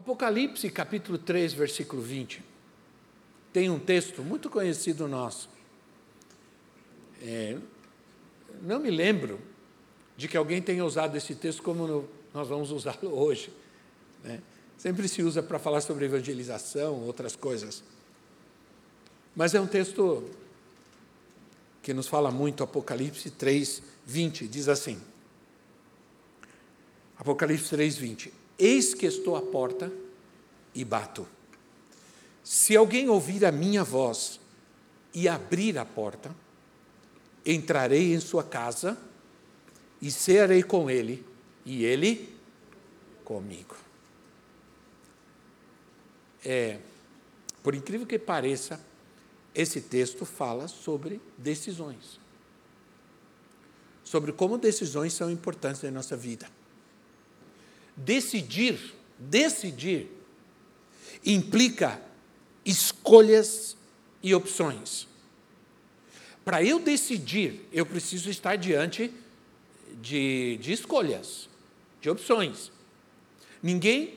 Apocalipse capítulo 3, versículo 20. Tem um texto muito conhecido nosso. É, não me lembro de que alguém tenha usado esse texto como no, nós vamos usá-lo hoje. Né? Sempre se usa para falar sobre evangelização, outras coisas. Mas é um texto que nos fala muito, Apocalipse 3, 20, diz assim. Apocalipse 3, 20. Eis que estou à porta e bato. Se alguém ouvir a minha voz e abrir a porta, entrarei em sua casa e cearei com ele, e ele comigo. É, por incrível que pareça, esse texto fala sobre decisões. Sobre como decisões são importantes na nossa vida. Decidir, decidir, implica escolhas e opções. Para eu decidir, eu preciso estar diante de, de escolhas, de opções. Ninguém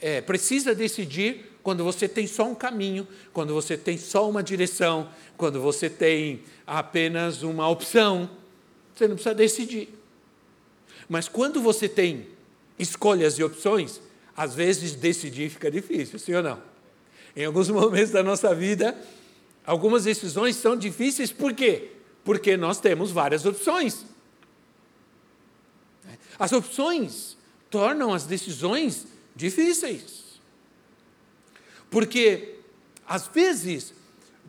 é, precisa decidir quando você tem só um caminho, quando você tem só uma direção, quando você tem apenas uma opção. Você não precisa decidir. Mas quando você tem escolhas e opções, às vezes decidir fica difícil, sim ou não? Em alguns momentos da nossa vida, algumas decisões são difíceis, por quê? Porque nós temos várias opções. As opções tornam as decisões difíceis. Porque, às vezes,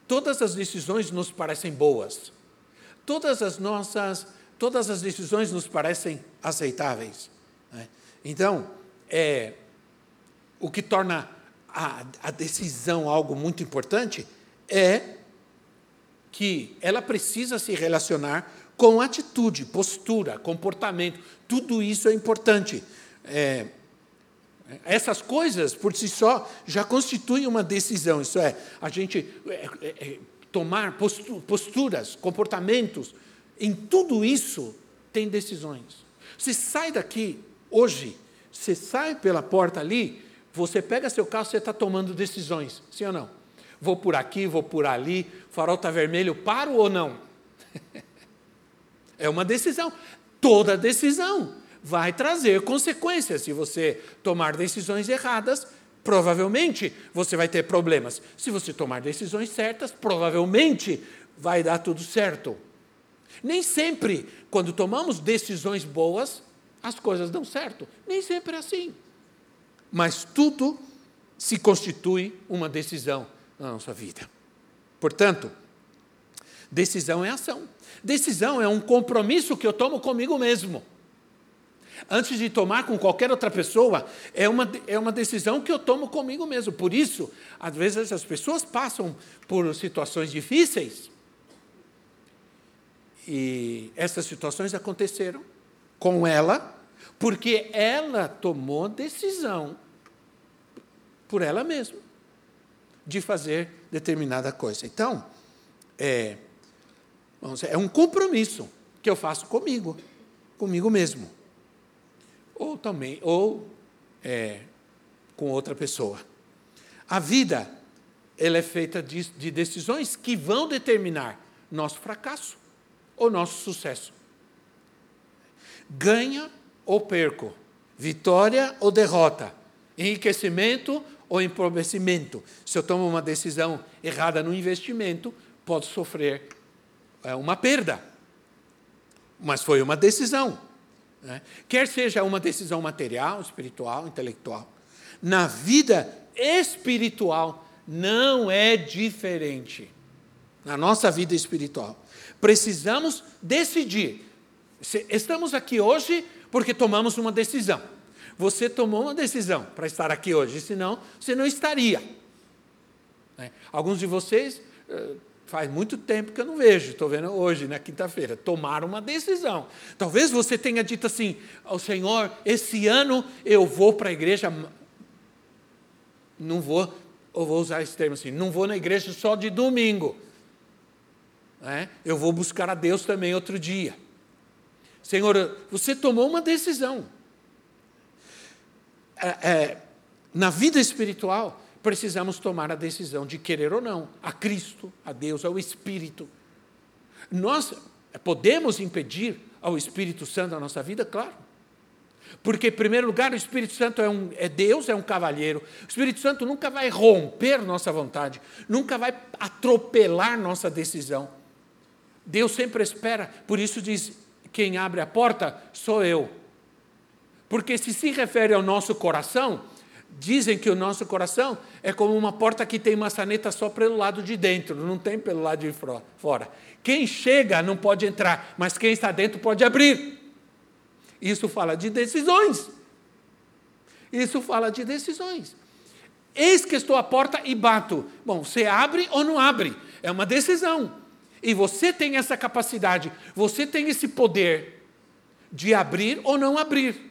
todas as decisões nos parecem boas, todas as nossas, todas as decisões nos parecem aceitáveis. Então, é, o que torna a, a decisão algo muito importante é que ela precisa se relacionar com atitude, postura, comportamento. Tudo isso é importante. É, essas coisas, por si só, já constituem uma decisão. Isso é, a gente é, é, é tomar posturas, comportamentos. Em tudo isso, tem decisões. Você sai daqui hoje, você sai pela porta ali, você pega seu carro, você está tomando decisões. Sim ou não? Vou por aqui, vou por ali, farol está vermelho, paro ou não? é uma decisão. Toda decisão vai trazer consequências. Se você tomar decisões erradas, provavelmente você vai ter problemas. Se você tomar decisões certas, provavelmente vai dar tudo certo. Nem sempre, quando tomamos decisões boas, as coisas dão certo. Nem sempre é assim. Mas tudo se constitui uma decisão na nossa vida. Portanto, decisão é ação. Decisão é um compromisso que eu tomo comigo mesmo antes de tomar com qualquer outra pessoa, é uma, é uma decisão que eu tomo comigo mesmo. Por isso, às vezes as pessoas passam por situações difíceis. E essas situações aconteceram com ela, porque ela tomou decisão por ela mesma de fazer determinada coisa. Então, é, é um compromisso que eu faço comigo, comigo mesmo ou também, ou é, com outra pessoa. A vida, ela é feita de, de decisões que vão determinar nosso fracasso ou nosso sucesso. Ganha ou perco, vitória ou derrota, enriquecimento ou empobrecimento. Se eu tomo uma decisão errada no investimento, posso sofrer é, uma perda. Mas foi uma decisão. Né? Quer seja uma decisão material, espiritual, intelectual. Na vida espiritual não é diferente. Na nossa vida espiritual. Precisamos decidir. Estamos aqui hoje porque tomamos uma decisão. você tomou uma decisão para estar aqui hoje, senão você não estaria. Né? Alguns de vocês, eh, faz muito tempo que eu não vejo, estou vendo hoje, na quinta-feira, tomaram uma decisão. Talvez você tenha dito assim: ao Senhor, esse ano eu vou para a igreja. Não vou, eu vou usar esse termo assim, não vou na igreja só de domingo. Né? Eu vou buscar a Deus também outro dia. Senhor, você tomou uma decisão. É, é, na vida espiritual, precisamos tomar a decisão de querer ou não a Cristo, a Deus, ao Espírito. Nós podemos impedir ao Espírito Santo na nossa vida? Claro. Porque, em primeiro lugar, o Espírito Santo é, um, é Deus, é um cavalheiro. O Espírito Santo nunca vai romper nossa vontade, nunca vai atropelar nossa decisão. Deus sempre espera, por isso diz: quem abre a porta sou eu. Porque se se refere ao nosso coração, dizem que o nosso coração é como uma porta que tem maçaneta só pelo lado de dentro, não tem pelo lado de fora. Quem chega não pode entrar, mas quem está dentro pode abrir. Isso fala de decisões. Isso fala de decisões. Eis que estou à porta e bato. Bom, você abre ou não abre? É uma decisão. E você tem essa capacidade, você tem esse poder de abrir ou não abrir.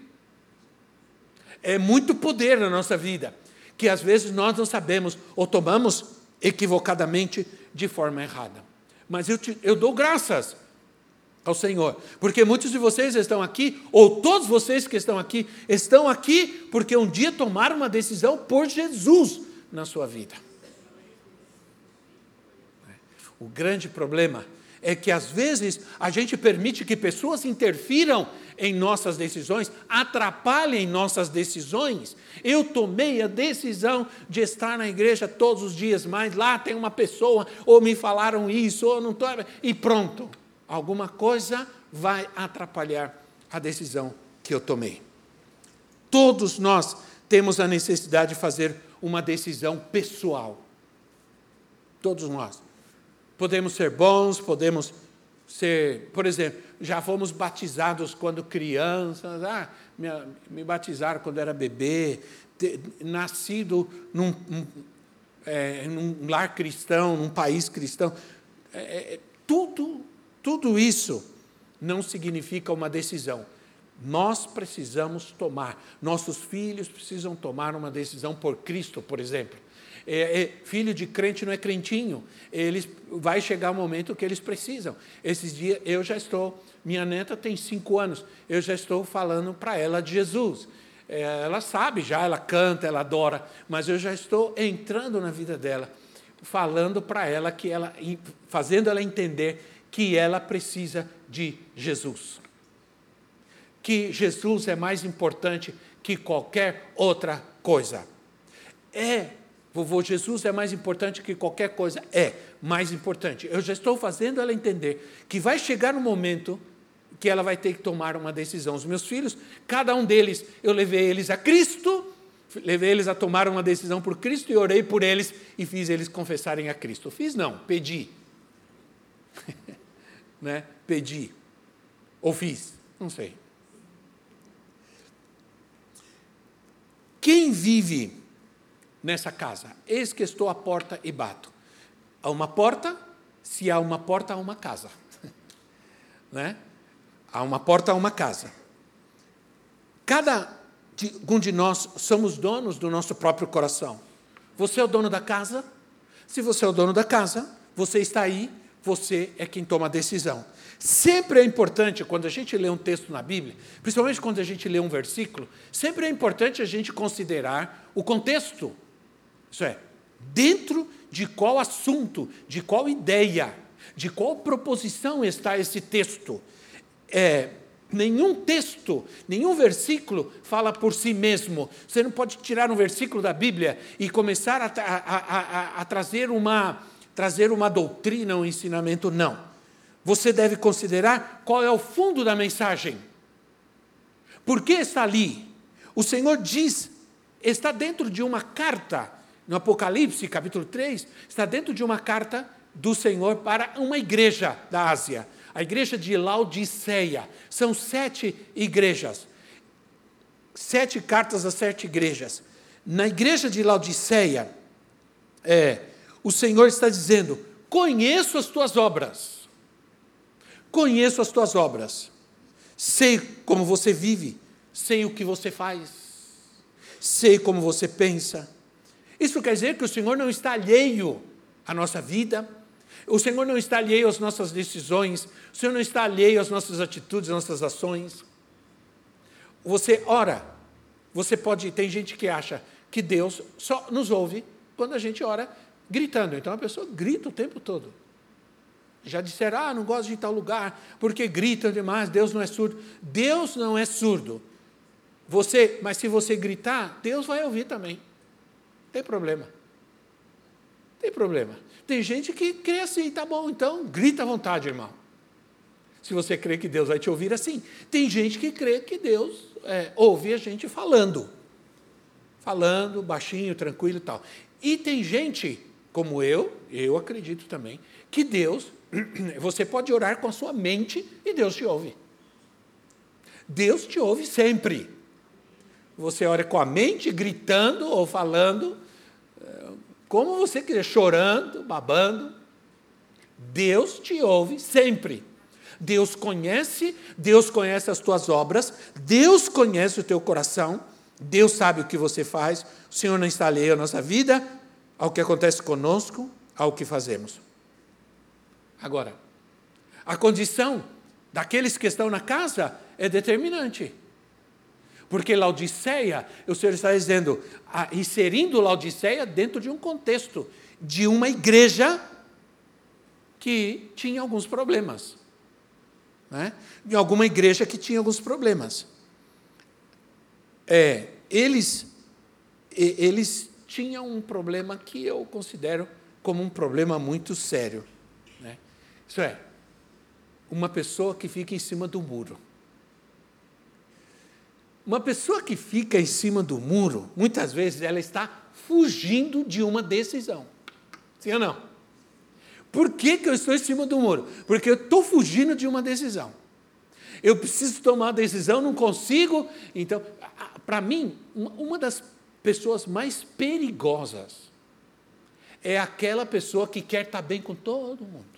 É muito poder na nossa vida, que às vezes nós não sabemos ou tomamos equivocadamente de forma errada. Mas eu, te, eu dou graças ao Senhor, porque muitos de vocês estão aqui, ou todos vocês que estão aqui, estão aqui porque um dia tomaram uma decisão por Jesus na sua vida. O grande problema é que às vezes a gente permite que pessoas interfiram em nossas decisões, atrapalhem nossas decisões. Eu tomei a decisão de estar na igreja todos os dias, mas lá tem uma pessoa, ou me falaram isso, ou não estou. E pronto, alguma coisa vai atrapalhar a decisão que eu tomei. Todos nós temos a necessidade de fazer uma decisão pessoal. Todos nós. Podemos ser bons, podemos ser, por exemplo, já fomos batizados quando crianças, ah, me, me batizaram quando era bebê, nascido num, um, é, num lar cristão, num país cristão. É, é, tudo, tudo isso não significa uma decisão. Nós precisamos tomar, nossos filhos precisam tomar uma decisão por Cristo, por exemplo é, é, filho de crente não é crentinho. Eles vai chegar o momento que eles precisam. Esses dias eu já estou, minha neta tem cinco anos, eu já estou falando para ela de Jesus. É, ela sabe já, ela canta, ela adora, mas eu já estou entrando na vida dela, falando para ela que ela, fazendo ela entender que ela precisa de Jesus. Que Jesus é mais importante que qualquer outra coisa. É Vovô Jesus é mais importante que qualquer coisa. É mais importante. Eu já estou fazendo ela entender que vai chegar um momento que ela vai ter que tomar uma decisão. Os meus filhos, cada um deles, eu levei eles a Cristo, levei eles a tomar uma decisão por Cristo e orei por eles e fiz eles confessarem a Cristo. Fiz não, pedi. né? Pedi. Ou fiz, não sei. Quem vive nessa casa. Eis que estou à porta e bato. Há uma porta, se há uma porta, há uma casa. né? Há uma porta, há uma casa. Cada um de nós somos donos do nosso próprio coração. Você é o dono da casa? Se você é o dono da casa, você está aí, você é quem toma a decisão. Sempre é importante, quando a gente lê um texto na Bíblia, principalmente quando a gente lê um versículo, sempre é importante a gente considerar o contexto isso é, dentro de qual assunto, de qual ideia, de qual proposição está esse texto. É, nenhum texto, nenhum versículo fala por si mesmo. Você não pode tirar um versículo da Bíblia e começar a, a, a, a trazer, uma, trazer uma doutrina, um ensinamento, não. Você deve considerar qual é o fundo da mensagem. Por que está ali? O Senhor diz, está dentro de uma carta no Apocalipse, capítulo 3, está dentro de uma carta do Senhor para uma igreja da Ásia, a igreja de Laodiceia. São sete igrejas. sete cartas às sete igrejas. Na igreja de Laodiceia, é, o Senhor está dizendo: conheço as tuas obras, conheço as tuas obras, sei como você vive, sei o que você faz, sei como você pensa. Isso quer dizer que o Senhor não está alheio à nossa vida, o Senhor não está alheio às nossas decisões, o Senhor não está alheio às nossas atitudes, às nossas ações. Você ora, você pode, tem gente que acha que Deus só nos ouve quando a gente ora gritando. Então a pessoa grita o tempo todo. Já disseram, ah, não gosto de tal lugar, porque gritam demais, Deus não é surdo. Deus não é surdo. Você, mas se você gritar, Deus vai ouvir também. Tem problema. Tem problema. Tem gente que crê assim, tá bom, então grita à vontade, irmão. Se você crê que Deus vai te ouvir assim. Tem gente que crê que Deus é, ouve a gente falando. Falando, baixinho, tranquilo e tal. E tem gente, como eu, eu acredito também, que Deus, você pode orar com a sua mente e Deus te ouve. Deus te ouve sempre. Você ora com a mente, gritando ou falando, é, como você quiser, chorando, babando. Deus te ouve sempre. Deus conhece, Deus conhece as tuas obras, Deus conhece o teu coração, Deus sabe o que você faz, o Senhor não está alheio à nossa vida, ao que acontece conosco, ao que fazemos. Agora, a condição daqueles que estão na casa é determinante. Porque Laodiceia, o Senhor está dizendo, inserindo Laodiceia dentro de um contexto de uma igreja que tinha alguns problemas né? em alguma igreja que tinha alguns problemas. É, eles, eles tinham um problema que eu considero como um problema muito sério. Né? Isso é, uma pessoa que fica em cima do muro. Uma pessoa que fica em cima do muro, muitas vezes ela está fugindo de uma decisão. Sim ou não? Por que, que eu estou em cima do muro? Porque eu estou fugindo de uma decisão. Eu preciso tomar uma decisão, não consigo. Então, para mim, uma das pessoas mais perigosas é aquela pessoa que quer estar bem com todo mundo.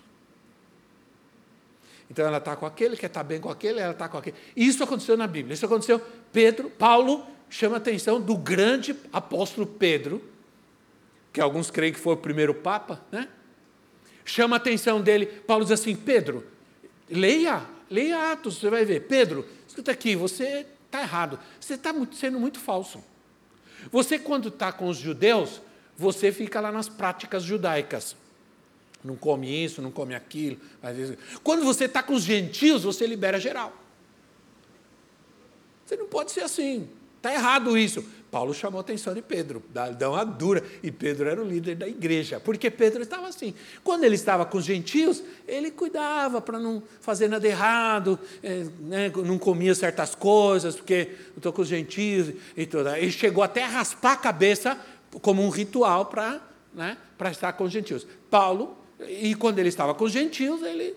Então ela está com aquele, quer estar bem com aquele, ela está com aquele. Isso aconteceu na Bíblia. Isso aconteceu. Pedro, Paulo chama a atenção do grande apóstolo Pedro, que alguns creem que foi o primeiro Papa, né? chama a atenção dele. Paulo diz assim: Pedro, leia, leia Atos, você vai ver. Pedro, escuta aqui, você está errado, você está sendo muito falso. Você, quando está com os judeus, você fica lá nas práticas judaicas. Não come isso, não come aquilo. Quando você está com os gentios, você libera geral. Você não pode ser assim. Está errado isso. Paulo chamou a atenção de Pedro, dá uma dura, e Pedro era o líder da igreja, porque Pedro estava assim. Quando ele estava com os gentios, ele cuidava para não fazer nada errado, é, né, não comia certas coisas, porque estou com os gentios e tudo. Ele chegou até a raspar a cabeça como um ritual para né, estar com os gentios. Paulo, e quando ele estava com os gentios, ele.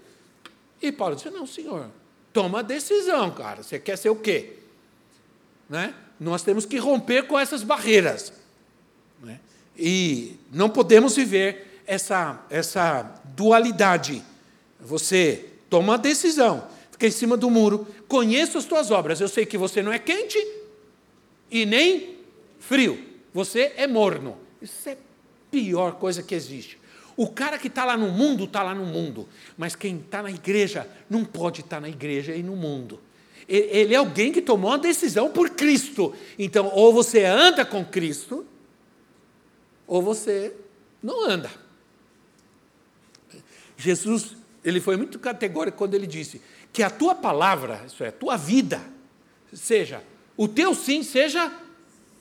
E Paulo disse: Não, senhor, toma a decisão, cara, você quer ser o quê? Né? nós temos que romper com essas barreiras. Né? E não podemos viver essa, essa dualidade. Você toma uma decisão, fica em cima do muro, conheço as tuas obras, eu sei que você não é quente e nem frio, você é morno. Isso é a pior coisa que existe. O cara que está lá no mundo, está lá no mundo, mas quem está na igreja não pode estar tá na igreja e no mundo. Ele é alguém que tomou uma decisão por Cristo. Então, ou você anda com Cristo, ou você não anda. Jesus, ele foi muito categórico quando ele disse que a tua palavra, isso é, a tua vida, seja, o teu sim seja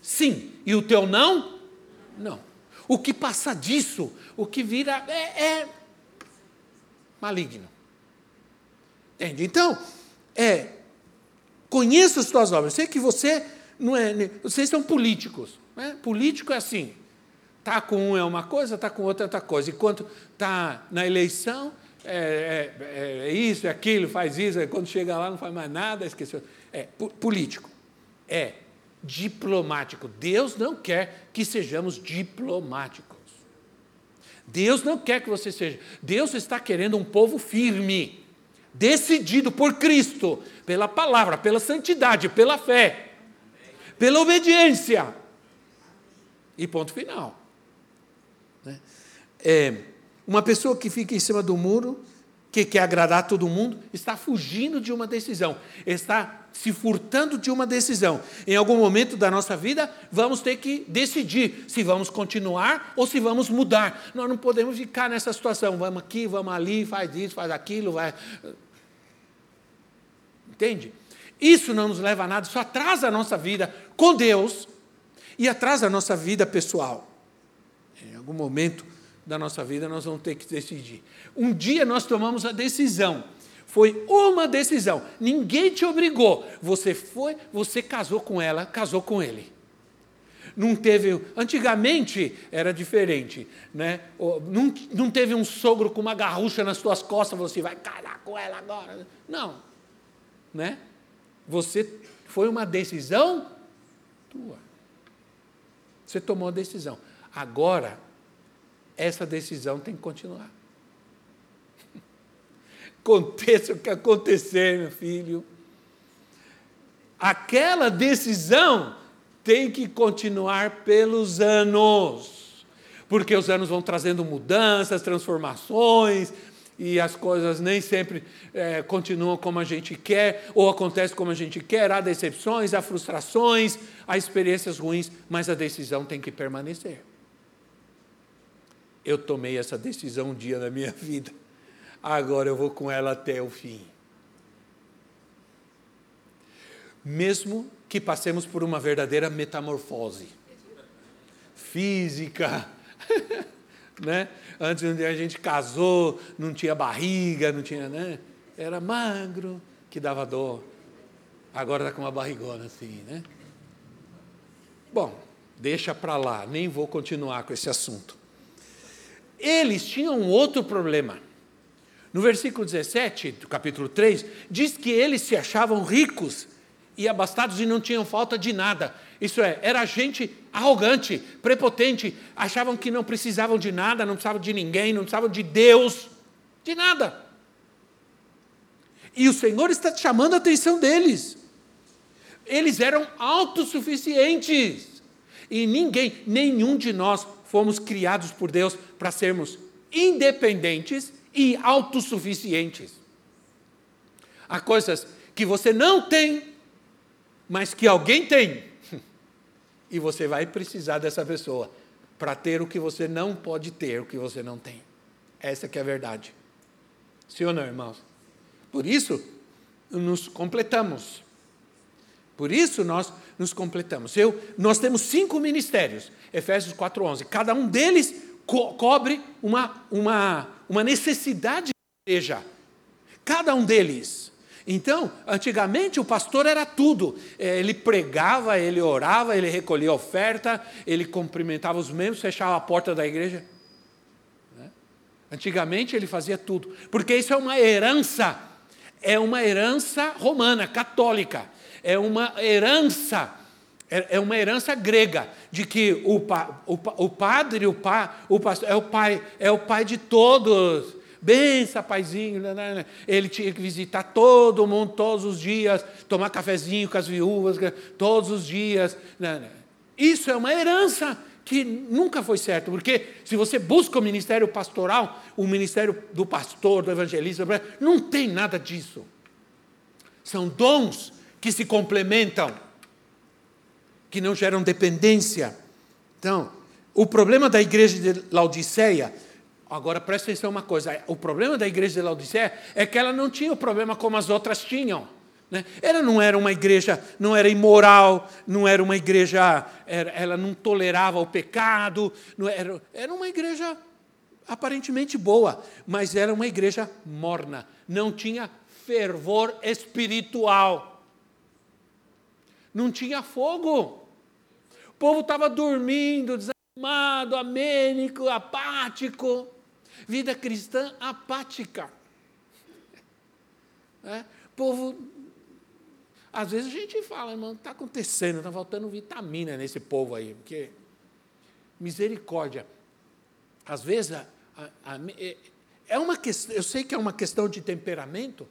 sim, e o teu não, não. O que passa disso, o que vira é, é maligno. Entende? Então, é Conheça as tuas obras. Sei que você não é. Vocês são políticos. Né? Político é assim. Está com um é uma coisa, está com outro é outra coisa. Enquanto está na eleição, é, é, é, isso, é aquilo, faz isso, quando chega lá não faz mais nada, esqueceu. É político. É. diplomático. Deus não quer que sejamos diplomáticos. Deus não quer que você seja. Deus está querendo um povo firme, decidido por Cristo, pela palavra, pela santidade, pela fé, pela obediência. E ponto final. Né? É, uma pessoa que fica em cima do muro, que quer agradar todo mundo, está fugindo de uma decisão, está se furtando de uma decisão. Em algum momento da nossa vida, vamos ter que decidir se vamos continuar ou se vamos mudar. Nós não podemos ficar nessa situação, vamos aqui, vamos ali, faz isso, faz aquilo, vai. Entende? Isso não nos leva a nada, isso atrasa a nossa vida com Deus e atrasa a nossa vida pessoal. Em algum momento da nossa vida nós vamos ter que decidir. Um dia nós tomamos a decisão foi uma decisão. Ninguém te obrigou. Você foi, você casou com ela, casou com ele. Não teve. Antigamente era diferente. Né? Não, não teve um sogro com uma garrucha nas suas costas, você vai casar com ela agora. Não. Né? Você foi uma decisão tua. Você tomou a decisão. Agora, essa decisão tem que continuar. Aconteça o que acontecer, meu filho. Aquela decisão tem que continuar pelos anos, porque os anos vão trazendo mudanças, transformações, e as coisas nem sempre é, continuam como a gente quer, ou acontecem como a gente quer, há decepções, há frustrações, há experiências ruins, mas a decisão tem que permanecer. Eu tomei essa decisão um dia na minha vida agora eu vou com ela até o fim. Mesmo que passemos por uma verdadeira metamorfose física, né? Antes a gente casou, não tinha barriga, não tinha, né? Era magro, que dava dor. Agora está com uma barrigona assim, né? Bom, deixa para lá, nem vou continuar com esse assunto. Eles tinham outro problema. No versículo 17 do capítulo 3, diz que eles se achavam ricos e abastados e não tinham falta de nada. Isso é, era gente arrogante, prepotente, achavam que não precisavam de nada, não precisavam de ninguém, não precisavam de Deus, de nada. E o Senhor está chamando a atenção deles. Eles eram autossuficientes. E ninguém, nenhum de nós fomos criados por Deus para sermos independentes e autossuficientes. Há coisas que você não tem, mas que alguém tem. E você vai precisar dessa pessoa para ter o que você não pode ter, o que você não tem. Essa que é a verdade. Sim ou não, irmãos? Por isso, nos completamos. Por isso nós nos completamos. Eu, nós temos cinco ministérios, Efésios 4:11. Cada um deles co cobre uma, uma, uma necessidade da igreja. Cada um deles. Então, antigamente o pastor era tudo. É, ele pregava, ele orava, ele recolhia oferta, ele cumprimentava os membros, fechava a porta da igreja. Né? Antigamente ele fazia tudo, porque isso é uma herança, é uma herança romana, católica, é uma herança é, é uma herança grega de que o, o, o padre, o, pa, o pastor, é o pai, é o pai de todos. Bença, paizinho. Né, né, né. Ele tinha que visitar todo mundo todos os dias, tomar cafezinho com as viúvas todos os dias. Isso é uma herança que nunca foi certo, porque se você busca o ministério pastoral, o ministério do pastor, do evangelista, não tem nada disso. São dons que se complementam que não geram dependência. Então, o problema da igreja de Laodiceia, agora presta atenção uma coisa, o problema da igreja de Laodiceia é que ela não tinha o problema como as outras tinham. Né? Ela não era uma igreja, não era imoral, não era uma igreja, era, ela não tolerava o pecado, era, era uma igreja aparentemente boa, mas era uma igreja morna, não tinha fervor espiritual, não tinha fogo povo estava dormindo, desanimado, amênico, apático. Vida cristã apática. É? Povo Às vezes a gente fala, irmão, está acontecendo, está faltando vitamina nesse povo aí, porque misericórdia. Às vezes a, a, a, é, é uma questão, eu sei que é uma questão de temperamento,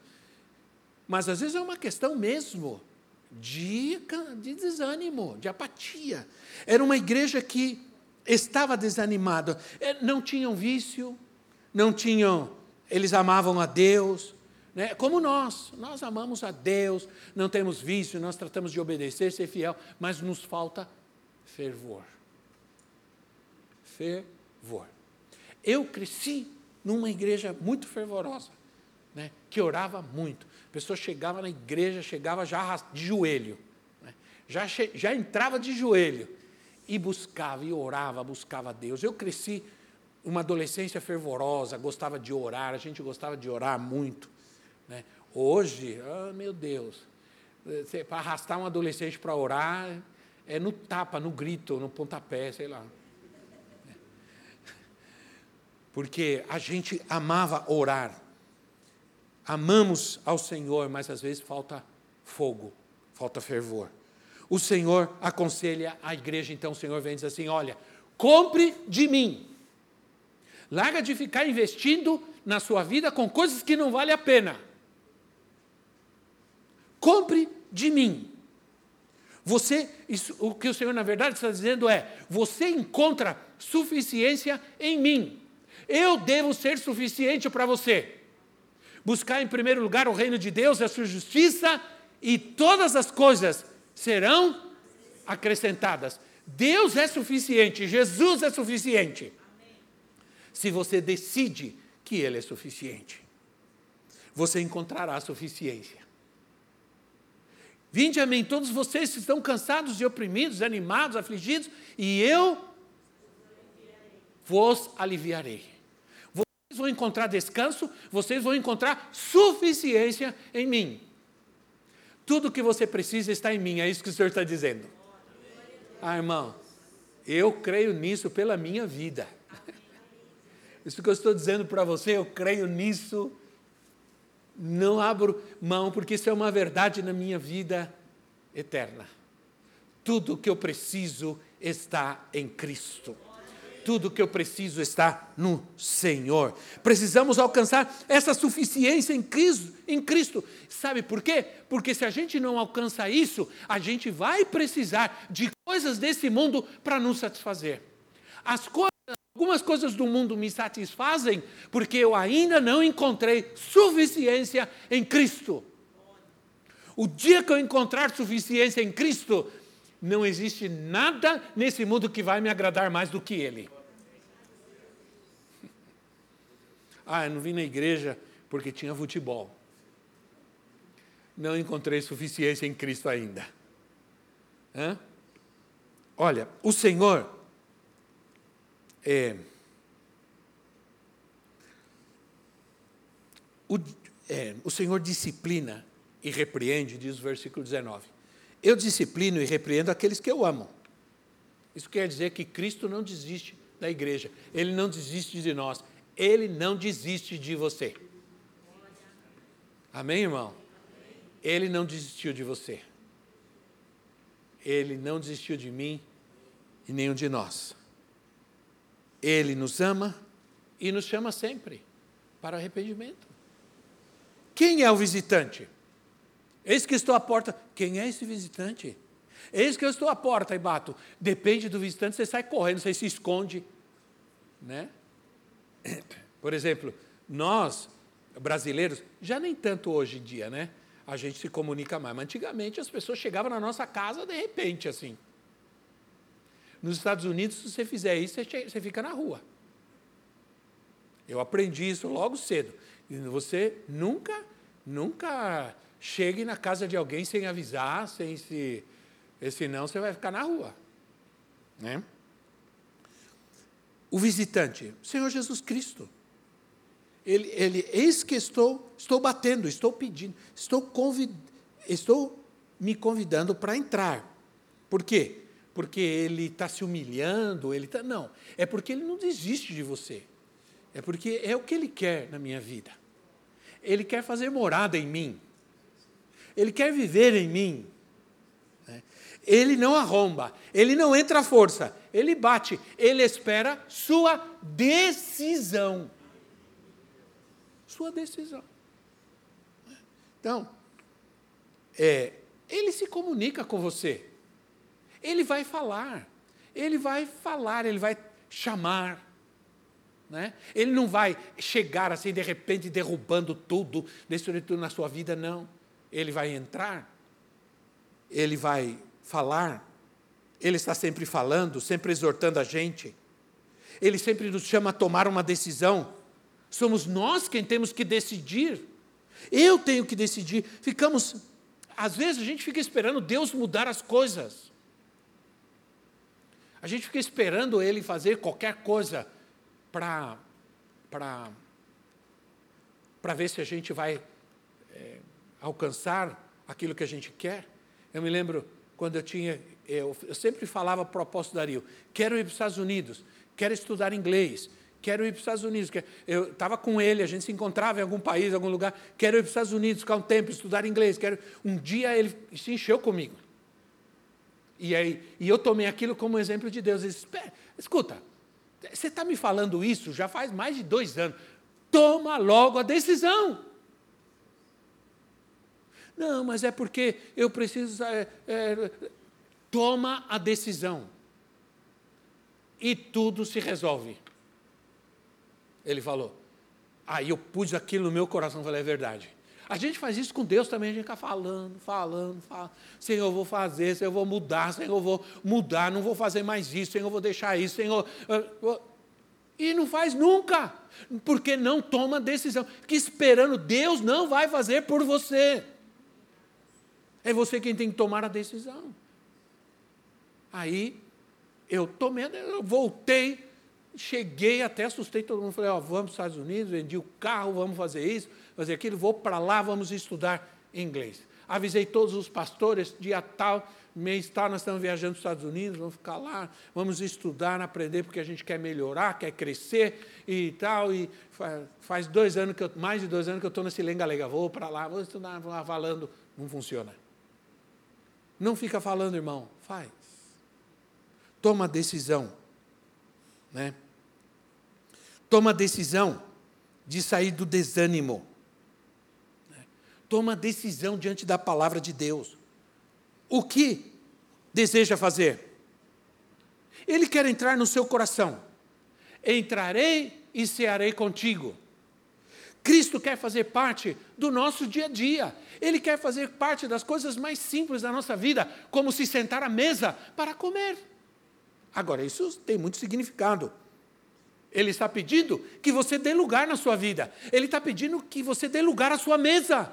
mas às vezes é uma questão mesmo de, de desânimo, de apatia. Era uma igreja que estava desanimada, é, não tinham vício, não tinham, eles amavam a Deus, né? Como nós, nós amamos a Deus, não temos vício, nós tratamos de obedecer, ser fiel, mas nos falta fervor. Fervor. Eu cresci numa igreja muito fervorosa, né? que orava muito. A pessoa chegava na igreja, chegava já de joelho, né? já, já entrava de joelho e buscava, e orava, buscava a Deus. Eu cresci uma adolescência fervorosa, gostava de orar, a gente gostava de orar muito. Né? Hoje, oh, meu Deus, para arrastar um adolescente para orar é no tapa, no grito, no pontapé, sei lá. Porque a gente amava orar, amamos ao Senhor, mas às vezes falta fogo, falta fervor. O Senhor aconselha a igreja, então o Senhor vem e diz assim: olha, compre de mim. Larga de ficar investindo na sua vida com coisas que não valem a pena. Compre de mim. Você, isso, o que o Senhor na verdade está dizendo é: você encontra suficiência em mim. Eu devo ser suficiente para você. Buscar em primeiro lugar o reino de Deus e a sua justiça, e todas as coisas serão acrescentadas. Deus é suficiente, Jesus é suficiente. Se você decide que Ele é suficiente, você encontrará suficiência. Vinde a mim, todos vocês que estão cansados e oprimidos, animados, afligidos, e eu vos aliviarei. Vocês vão encontrar descanso, vocês vão encontrar suficiência em mim. Tudo que você precisa está em mim, é isso que o Senhor está dizendo. Ah, irmão, eu creio nisso pela minha vida. Isso que eu estou dizendo para você, eu creio nisso não abro mão, porque isso é uma verdade na minha vida eterna. Tudo que eu preciso está em Cristo. Tudo que eu preciso está no Senhor. Precisamos alcançar essa suficiência em Cristo, em Cristo. Sabe por quê? Porque se a gente não alcança isso, a gente vai precisar de coisas desse mundo para nos satisfazer. As coisas Algumas coisas do mundo me satisfazem porque eu ainda não encontrei suficiência em Cristo. O dia que eu encontrar suficiência em Cristo, não existe nada nesse mundo que vai me agradar mais do que Ele. Ah, eu não vim na igreja porque tinha futebol. Não encontrei suficiência em Cristo ainda. Hã? Olha, o Senhor é, o, é, o Senhor disciplina e repreende, diz o versículo 19. Eu disciplino e repreendo aqueles que eu amo. Isso quer dizer que Cristo não desiste da igreja, Ele não desiste de nós, Ele não desiste de você. Amém, irmão? Ele não desistiu de você. Ele não desistiu de mim e nenhum de nós. Ele nos ama e nos chama sempre para arrependimento. Quem é o visitante? Eis que estou à porta. Quem é esse visitante? Eis que eu estou à porta e bato. Depende do visitante, você sai correndo, você se esconde. Né? Por exemplo, nós, brasileiros, já nem tanto hoje em dia, né? A gente se comunica mais. Mas antigamente as pessoas chegavam na nossa casa de repente, assim. Nos Estados Unidos, se você fizer isso, você fica na rua. Eu aprendi isso logo cedo. Você nunca, nunca chegue na casa de alguém sem avisar, sem se. Senão você vai ficar na rua. Né? O visitante, Senhor Jesus Cristo. Ele, ele, eis que estou, estou batendo, estou pedindo, estou, convid, estou me convidando para entrar. Por quê? porque ele está se humilhando, ele tá, não, é porque ele não desiste de você. É porque é o que ele quer na minha vida. Ele quer fazer morada em mim. Ele quer viver em mim. Né? Ele não arromba, ele não entra à força, ele bate, ele espera sua decisão. Sua decisão. Então, é, ele se comunica com você. Ele vai falar. Ele vai falar, ele vai chamar. Né? Ele não vai chegar assim de repente derrubando tudo, destruindo tudo na sua vida, não. Ele vai entrar, ele vai falar, ele está sempre falando, sempre exortando a gente. Ele sempre nos chama a tomar uma decisão. Somos nós quem temos que decidir. Eu tenho que decidir. Ficamos, às vezes a gente fica esperando Deus mudar as coisas. A gente fica esperando Ele fazer qualquer coisa para ver se a gente vai é, alcançar aquilo que a gente quer. Eu me lembro quando eu tinha, eu, eu sempre falava para o apóstolo Dario, quero ir para os Estados Unidos, quero estudar inglês, quero ir para os Estados Unidos. Eu estava com ele, a gente se encontrava em algum país, algum lugar, quero ir para os Estados Unidos, ficar um tempo, estudar inglês. Quero... Um dia ele se encheu comigo. E, aí, e eu tomei aquilo como exemplo de Deus. Disse, escuta, você está me falando isso já faz mais de dois anos. Toma logo a decisão. Não, mas é porque eu preciso. É, é, toma a decisão. E tudo se resolve. Ele falou. Aí eu pus aquilo no meu coração e falei: é verdade. A gente faz isso com Deus também, a gente fica falando, falando, falando. Senhor, eu vou fazer, Senhor, eu vou mudar, Senhor, eu vou mudar, não vou fazer mais isso, Senhor, eu vou deixar isso, Senhor. E não faz nunca, porque não toma decisão. Fica esperando, Deus não vai fazer por você. É você quem tem que tomar a decisão. Aí eu tomei, eu voltei, cheguei até, assustei todo mundo, falei, ó, vamos para os Estados Unidos, vendi o carro, vamos fazer isso fazer aquilo, vou para lá, vamos estudar inglês. Avisei todos os pastores, dia tal, mês tal, nós estamos viajando para os Estados Unidos, vamos ficar lá, vamos estudar, aprender, porque a gente quer melhorar, quer crescer e tal. E faz dois anos que eu, mais de dois anos que eu estou nesse lenga-lenga, vou para lá, vou estudar, vou lá falando, não funciona. Não fica falando, irmão, faz. Toma decisão. Né? Toma decisão de sair do desânimo toma decisão diante da palavra de Deus. O que deseja fazer? Ele quer entrar no seu coração. Entrarei e cearei contigo. Cristo quer fazer parte do nosso dia a dia. Ele quer fazer parte das coisas mais simples da nossa vida, como se sentar à mesa para comer. Agora, isso tem muito significado. Ele está pedindo que você dê lugar na sua vida. Ele está pedindo que você dê lugar à sua mesa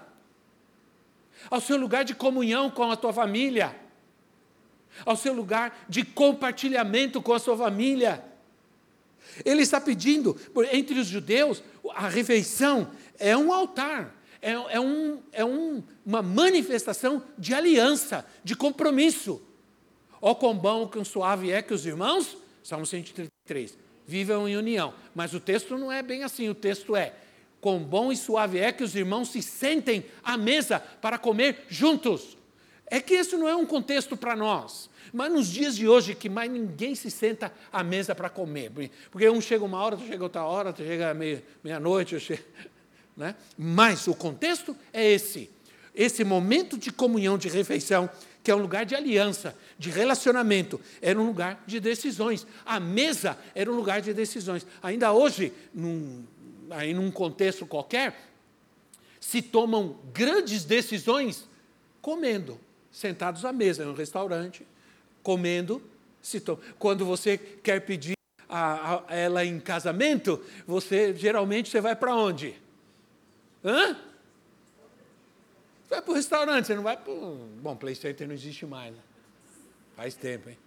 ao seu lugar de comunhão com a tua família, ao seu lugar de compartilhamento com a sua família. Ele está pedindo, entre os judeus, a refeição é um altar, é, é, um, é um, uma manifestação de aliança, de compromisso. Ó quão bom, quão suave é que os irmãos, Salmo 133, vivam em união. Mas o texto não é bem assim, o texto é, Quão bom e suave é que os irmãos se sentem à mesa para comer juntos. É que isso não é um contexto para nós. Mas nos dias de hoje, que mais ninguém se senta à mesa para comer. Porque um chega uma hora, outro chega outra hora, outro chega meia-noite. Meia né? Mas o contexto é esse. Esse momento de comunhão, de refeição, que é um lugar de aliança, de relacionamento, era um lugar de decisões. A mesa era um lugar de decisões. Ainda hoje, num, aí num contexto qualquer, se tomam grandes decisões comendo, sentados à mesa em um restaurante, comendo. Se. Quando você quer pedir a, a ela em casamento, você geralmente você vai para onde? Hã? Você vai para o restaurante, você não vai para. Bom, PlayStation não existe mais. Né? Faz tempo, hein?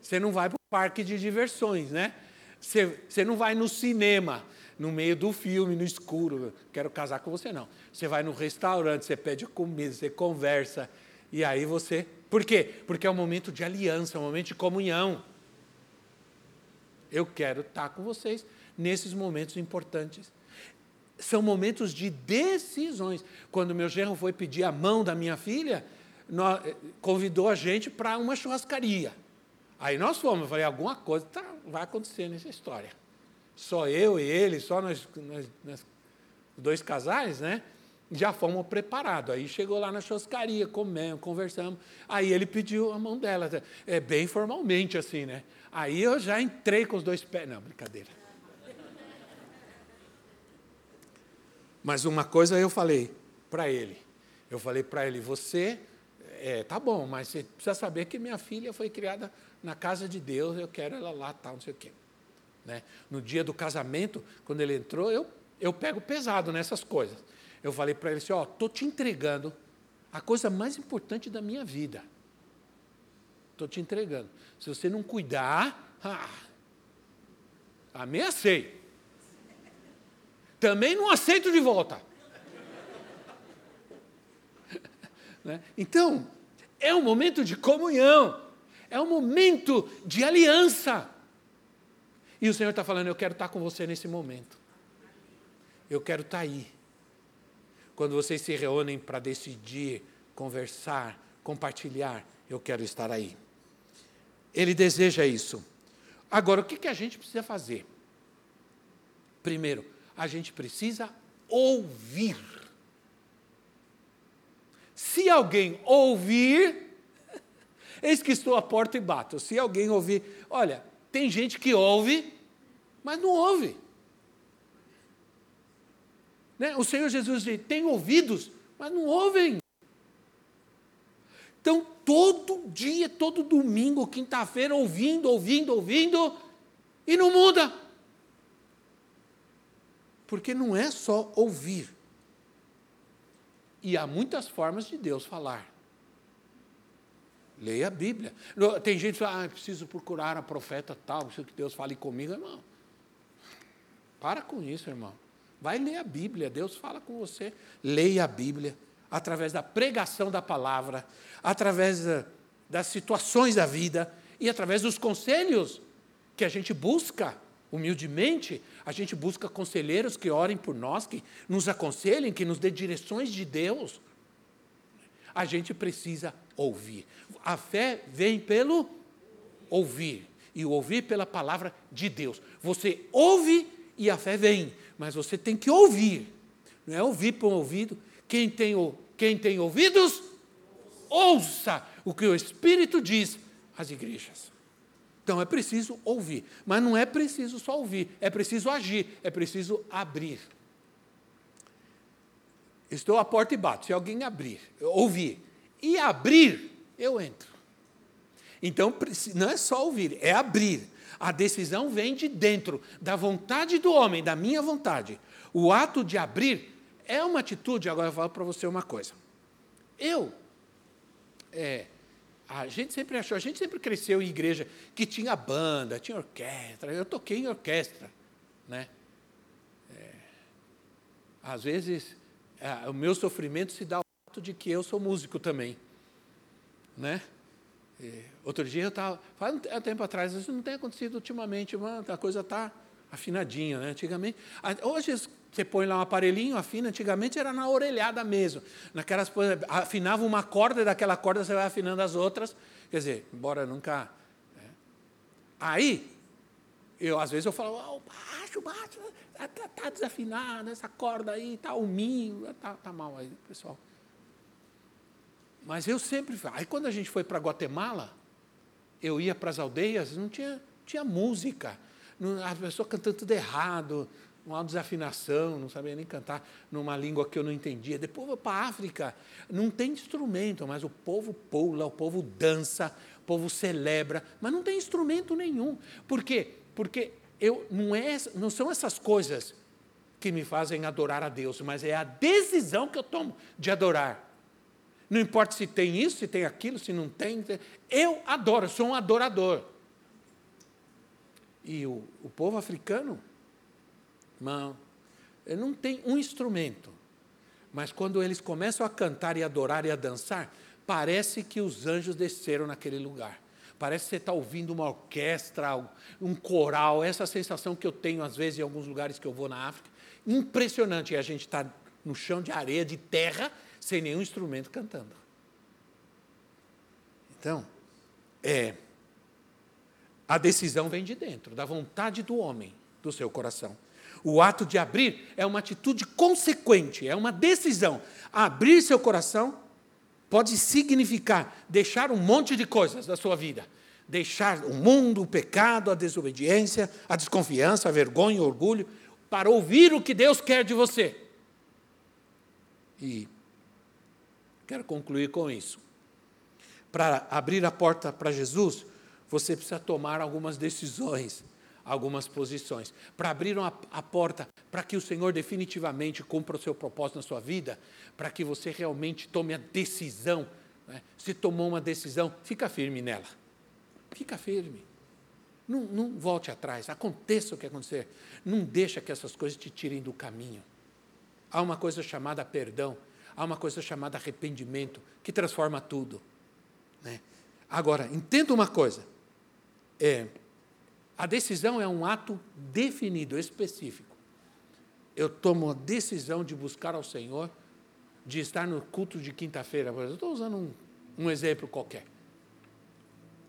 Você não vai para o parque de diversões, né? Você, você não vai no cinema no meio do filme, no escuro, quero casar com você, não. Você vai no restaurante, você pede comida, você conversa, e aí você. Por quê? Porque é um momento de aliança, é um momento de comunhão. Eu quero estar com vocês nesses momentos importantes. são momentos de decisões. Quando meu genro foi pedir a mão da minha filha, nós, convidou a gente para uma churrascaria. Aí nós fomos, eu falei, alguma coisa tá, vai acontecer nessa história. Só eu e ele, só nós, nós, nós dois casais, né? Já fomos preparados. Aí chegou lá na churrascaria, comemos, conversamos. Aí ele pediu a mão dela, é bem formalmente assim, né? Aí eu já entrei com os dois pés. Não, brincadeira. Mas uma coisa eu falei para ele. Eu falei para ele, você, é, tá bom, mas você precisa saber que minha filha foi criada na casa de Deus, eu quero ela lá, tal, não sei o quê. Né? No dia do casamento, quando ele entrou, eu, eu pego pesado nessas coisas. Eu falei para ele assim, ó, estou te entregando a coisa mais importante da minha vida. Estou te entregando. Se você não cuidar, ah, ameacei. Também não aceito de volta. né? Então, é um momento de comunhão, é um momento de aliança. E o Senhor está falando: Eu quero estar com você nesse momento. Eu quero estar aí. Quando vocês se reúnem para decidir, conversar, compartilhar, eu quero estar aí. Ele deseja isso. Agora, o que, que a gente precisa fazer? Primeiro, a gente precisa ouvir. Se alguém ouvir, eis que estou à porta e bato. Se alguém ouvir, olha, tem gente que ouve, mas não ouve. Né? O Senhor Jesus diz: tem ouvidos, mas não ouvem. Então, todo dia, todo domingo, quinta-feira, ouvindo, ouvindo, ouvindo, e não muda. Porque não é só ouvir. E há muitas formas de Deus falar. Leia a Bíblia. Tem gente que fala, ah, preciso procurar a profeta tal, preciso que Deus fale comigo. Irmão, para com isso, irmão. Vai ler a Bíblia, Deus fala com você. Leia a Bíblia, através da pregação da palavra, através das situações da vida e através dos conselhos que a gente busca humildemente, a gente busca conselheiros que orem por nós, que nos aconselhem, que nos dê direções de Deus. A gente precisa ouvir. A fé vem pelo ouvir, e o ouvir pela palavra de Deus. Você ouve e a fé vem, mas você tem que ouvir. Não é ouvir por um ouvido. Quem tem, quem tem ouvidos, ouça o que o Espírito diz às igrejas. Então é preciso ouvir, mas não é preciso só ouvir, é preciso agir, é preciso abrir. Estou à porta e bato. Se alguém abrir, ouvir e abrir, eu entro. Então não é só ouvir, é abrir. A decisão vem de dentro, da vontade do homem, da minha vontade. O ato de abrir é uma atitude. Agora eu falo para você uma coisa. Eu é, a gente sempre achou, a gente sempre cresceu em igreja que tinha banda, tinha orquestra. Eu toquei em orquestra, né? É, às vezes, é, o meu sofrimento se dá ao fato de que eu sou músico também, né? É, outro dia eu estava, faz um tempo atrás, isso não tem acontecido ultimamente, mano, a coisa está afinadinha, né? Antigamente, hoje você põe lá um aparelhinho, afina, antigamente era na orelhada mesmo. Naquelas afinava uma corda e daquela corda você vai afinando as outras. Quer dizer, embora nunca. Né? Aí, eu às vezes eu falo, oh, baixo, baixo, está tá, tá desafinada, essa corda aí, está minho, está tá mal aí, pessoal. Mas eu sempre. Aí quando a gente foi para Guatemala, eu ia para as aldeias, não tinha, tinha música a pessoa cantando tudo errado, uma desafinação, não sabia nem cantar numa língua que eu não entendia. Depois vou para a África, não tem instrumento, mas o povo pula, o povo dança, o povo celebra, mas não tem instrumento nenhum. Por quê? Porque eu, não, é, não são essas coisas que me fazem adorar a Deus, mas é a decisão que eu tomo de adorar. Não importa se tem isso, se tem aquilo, se não tem. Eu adoro, sou um adorador. E o, o povo africano, irmão, não tem um instrumento. Mas quando eles começam a cantar e adorar e a dançar, parece que os anjos desceram naquele lugar. Parece que você está ouvindo uma orquestra, um coral, essa sensação que eu tenho às vezes em alguns lugares que eu vou na África. Impressionante, e a gente está no chão de areia, de terra, sem nenhum instrumento cantando. Então, é, a decisão vem de dentro, da vontade do homem, do seu coração. O ato de abrir é uma atitude consequente, é uma decisão. Abrir seu coração pode significar deixar um monte de coisas da sua vida. Deixar o mundo, o pecado, a desobediência, a desconfiança, a vergonha, o orgulho, para ouvir o que Deus quer de você. E quero concluir com isso. Para abrir a porta para Jesus, você precisa tomar algumas decisões algumas posições. Para abrir uma, a porta para que o Senhor definitivamente cumpra o seu propósito na sua vida, para que você realmente tome a decisão. Né? Se tomou uma decisão, fica firme nela. Fica firme. Não, não volte atrás. Aconteça o que acontecer. Não deixa que essas coisas te tirem do caminho. Há uma coisa chamada perdão. Há uma coisa chamada arrependimento, que transforma tudo. Né? Agora, entenda uma coisa. É, a decisão é um ato definido, específico. Eu tomo a decisão de buscar ao Senhor, de estar no culto de quinta-feira. Eu estou usando um, um exemplo qualquer.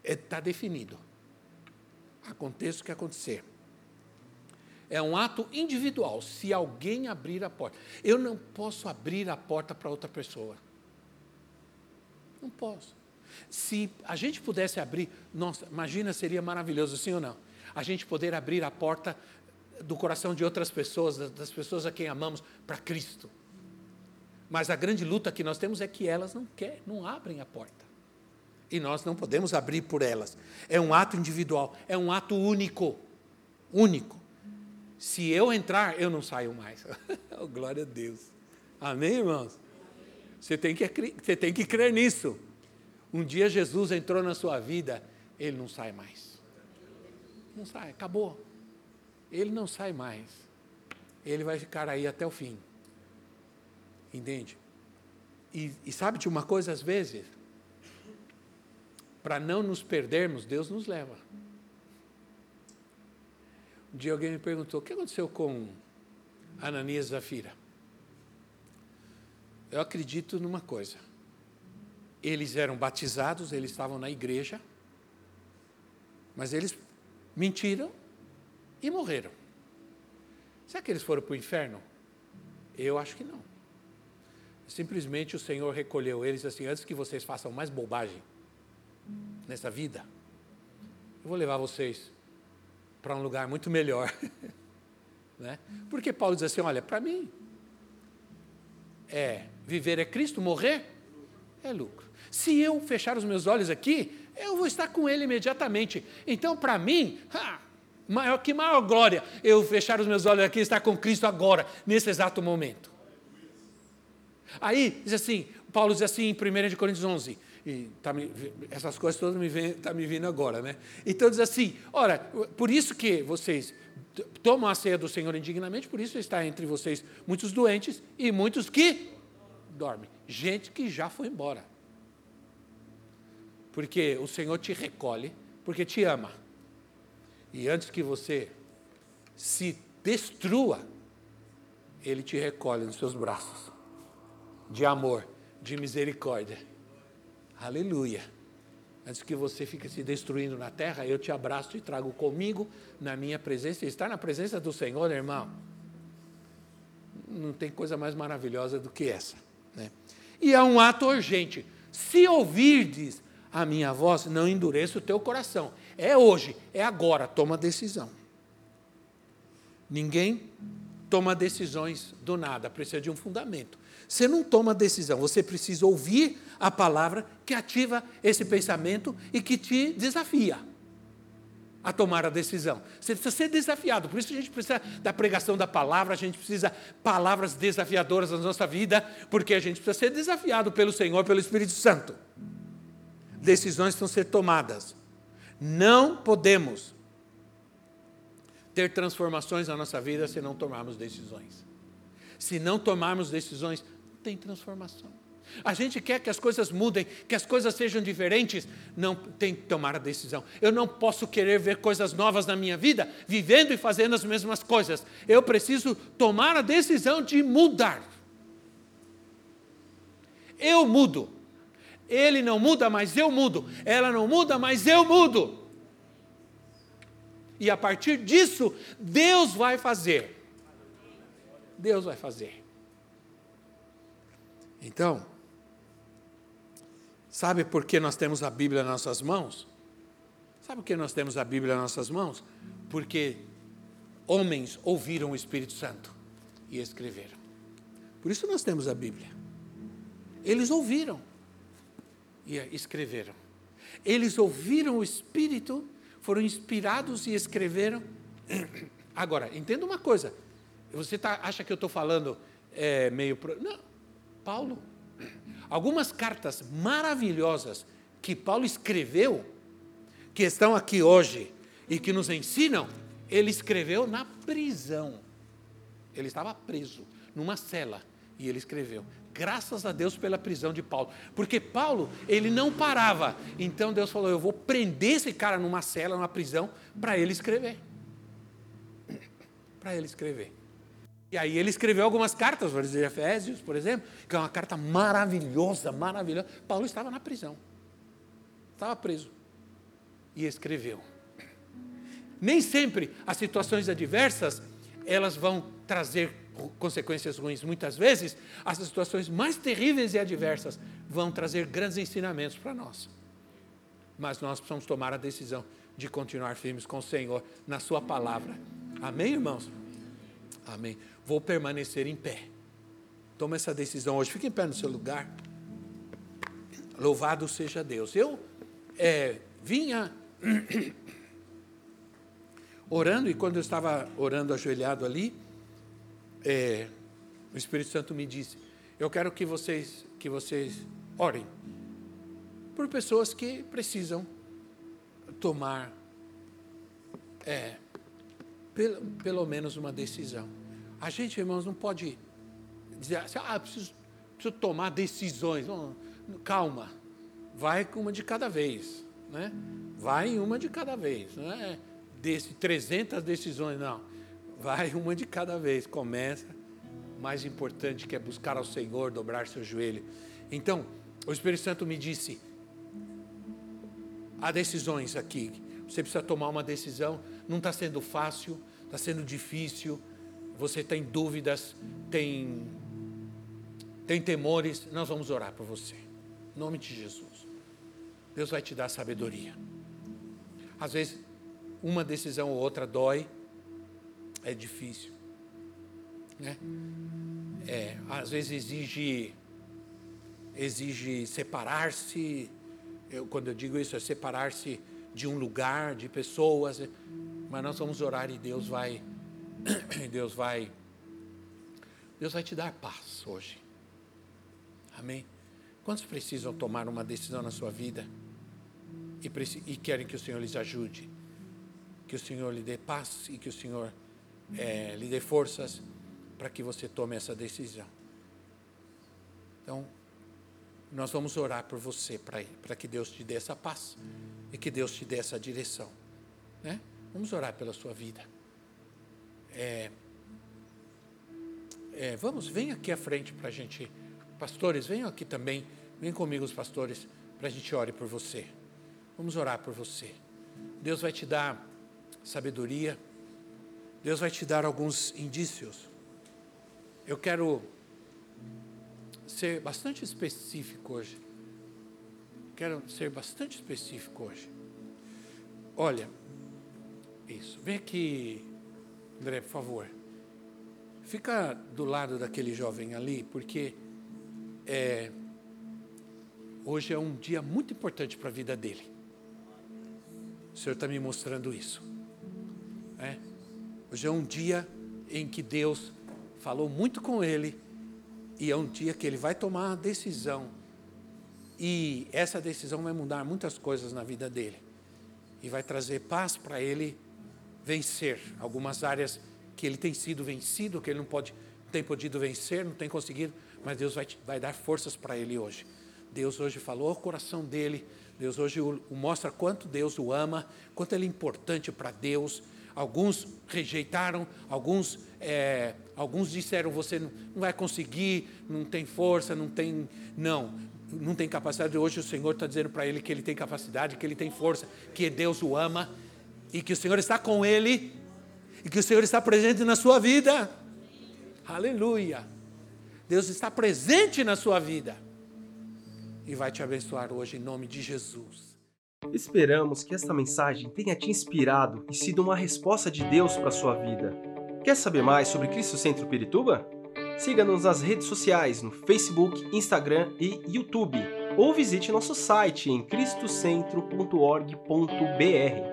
Está é, definido. Aconteça o que acontecer. É um ato individual. Se alguém abrir a porta, eu não posso abrir a porta para outra pessoa. Não posso. Se a gente pudesse abrir, nossa, imagina, seria maravilhoso, sim ou não? a gente poder abrir a porta do coração de outras pessoas, das pessoas a quem amamos, para Cristo. Mas a grande luta que nós temos é que elas não querem, não abrem a porta. E nós não podemos abrir por elas. É um ato individual, é um ato único. Único. Se eu entrar, eu não saio mais. oh, glória a Deus. Amém, irmãos? Você tem, que, você tem que crer nisso. Um dia Jesus entrou na sua vida, ele não sai mais. Não sai, acabou. Ele não sai mais. Ele vai ficar aí até o fim. Entende? E, e sabe de uma coisa, às vezes, para não nos perdermos, Deus nos leva. Um dia alguém me perguntou: o que aconteceu com Ananias e Zafira? Eu acredito numa coisa. Eles eram batizados, eles estavam na igreja, mas eles mentiram e morreram. Será que eles foram para o inferno? Eu acho que não. Simplesmente o Senhor recolheu eles assim: antes que vocês façam mais bobagem nessa vida, eu vou levar vocês para um lugar muito melhor. né? Porque Paulo diz assim: olha, para mim, é viver é Cristo, morrer é lucro. Se eu fechar os meus olhos aqui, eu vou estar com Ele imediatamente. Então, para mim, ha, maior, que maior glória eu fechar os meus olhos aqui e estar com Cristo agora, nesse exato momento. Aí, diz assim, Paulo diz assim em 1 Coríntios 11, e tá me, essas coisas todas me tá me vindo agora, né? Então diz assim, ora, por isso que vocês tomam a ceia do Senhor indignamente, por isso está entre vocês muitos doentes e muitos que dormem. Gente que já foi embora porque o Senhor te recolhe, porque te ama. E antes que você se destrua, Ele te recolhe nos seus braços, de amor, de misericórdia. Aleluia. Antes que você fique se destruindo na terra, eu te abraço e trago comigo na minha presença. Estar na presença do Senhor, irmão, não tem coisa mais maravilhosa do que essa. Né? E é um ato urgente. Se ouvirdes a minha voz, não endureça o teu coração. É hoje, é agora, toma decisão. Ninguém toma decisões do nada, precisa de um fundamento. Você não toma decisão, você precisa ouvir a palavra que ativa esse pensamento e que te desafia a tomar a decisão. Você precisa ser desafiado, por isso a gente precisa da pregação da palavra, a gente precisa palavras desafiadoras na nossa vida, porque a gente precisa ser desafiado pelo Senhor, pelo Espírito Santo decisões vão ser tomadas. Não podemos ter transformações na nossa vida se não tomarmos decisões. Se não tomarmos decisões, tem transformação. A gente quer que as coisas mudem, que as coisas sejam diferentes. Não tem que tomar a decisão. Eu não posso querer ver coisas novas na minha vida, vivendo e fazendo as mesmas coisas. Eu preciso tomar a decisão de mudar. Eu mudo. Ele não muda, mas eu mudo. Ela não muda, mas eu mudo. E a partir disso, Deus vai fazer. Deus vai fazer. Então, sabe por que nós temos a Bíblia nas nossas mãos? Sabe por que nós temos a Bíblia nas nossas mãos? Porque homens ouviram o Espírito Santo e escreveram. Por isso nós temos a Bíblia. Eles ouviram e escreveram. Eles ouviram o Espírito, foram inspirados e escreveram. Agora, entenda uma coisa. Você tá, acha que eu estou falando é, meio. Pro... Não, Paulo. Algumas cartas maravilhosas que Paulo escreveu, que estão aqui hoje e que nos ensinam, ele escreveu na prisão. Ele estava preso, numa cela, e ele escreveu. Graças a Deus pela prisão de Paulo. Porque Paulo, ele não parava. Então Deus falou: Eu vou prender esse cara numa cela, numa prisão, para ele escrever. Para ele escrever. E aí ele escreveu algumas cartas, por exemplo, Efésios, por exemplo, que é uma carta maravilhosa, maravilhosa. Paulo estava na prisão. Estava preso. E escreveu. Nem sempre as situações adversas, elas vão trazer consequências ruins. Muitas vezes, as situações mais terríveis e adversas vão trazer grandes ensinamentos para nós. Mas nós precisamos tomar a decisão de continuar firmes com o Senhor na Sua palavra. Amém, irmãos? Amém. Vou permanecer em pé. Toma essa decisão hoje. Fique em pé no seu lugar. Louvado seja Deus. Eu é, vinha orando e quando eu estava orando ajoelhado ali, é, o Espírito Santo me disse: Eu quero que vocês que vocês orem por pessoas que precisam tomar é, pelo, pelo menos uma decisão. A gente, irmãos, não pode dizer assim, ah, preciso, preciso tomar decisões. Não, calma, vai com uma de cada vez. Né? Vai uma de cada vez. Não é desse 300 decisões, não. Vai uma de cada vez. Começa. Mais importante que é buscar ao Senhor, dobrar seu joelho. Então, o Espírito Santo me disse: há decisões aqui. Você precisa tomar uma decisão. Não está sendo fácil, está sendo difícil. Você tem dúvidas, tem, tem temores. Nós vamos orar por você. Em nome de Jesus. Deus vai te dar sabedoria. Às vezes, uma decisão ou outra dói, é difícil. Né? É, às vezes exige, exige separar-se. quando eu digo isso, é separar-se de um lugar, de pessoas. Mas nós vamos orar e Deus vai, Deus vai, Deus vai te dar paz hoje. Amém? Quantos precisam tomar uma decisão na sua vida e, e querem que o Senhor lhes ajude? Que o Senhor lhe dê paz e que o Senhor é, lhe dê forças para que você tome essa decisão. Então, nós vamos orar por você para que Deus te dê essa paz e que Deus te dê essa direção. Né? Vamos orar pela sua vida. É, é, vamos, vem aqui à frente para a gente. Pastores, venham aqui também. Vem comigo, os pastores, para a gente ore por você. Vamos orar por você. Deus vai te dar sabedoria. Deus vai te dar alguns indícios. Eu quero ser bastante específico hoje. Quero ser bastante específico hoje. Olha, isso. Vem aqui, André, por favor. Fica do lado daquele jovem ali, porque é, hoje é um dia muito importante para a vida dele. O Senhor está me mostrando isso. É? Hoje é um dia em que Deus falou muito com ele e é um dia que ele vai tomar uma decisão. E essa decisão vai mudar muitas coisas na vida dele. E vai trazer paz para ele vencer algumas áreas que ele tem sido vencido, que ele não pode, tem podido vencer, não tem conseguido, mas Deus vai, vai dar forças para ele hoje. Deus hoje falou ao coração dele, Deus hoje o, o mostra quanto Deus o ama, quanto ele é importante para Deus. Alguns rejeitaram, alguns, é, alguns disseram: você não, não vai conseguir, não tem força, não tem. Não, não tem capacidade. Hoje o Senhor está dizendo para ele que ele tem capacidade, que ele tem força, que Deus o ama e que o Senhor está com ele e que o Senhor está presente na sua vida. Aleluia! Deus está presente na sua vida e vai te abençoar hoje em nome de Jesus. Esperamos que esta mensagem tenha te inspirado e sido uma resposta de Deus para a sua vida. Quer saber mais sobre Cristo Centro Pirituba? Siga-nos nas redes sociais no Facebook, Instagram e YouTube, ou visite nosso site em cristocentro.org.br.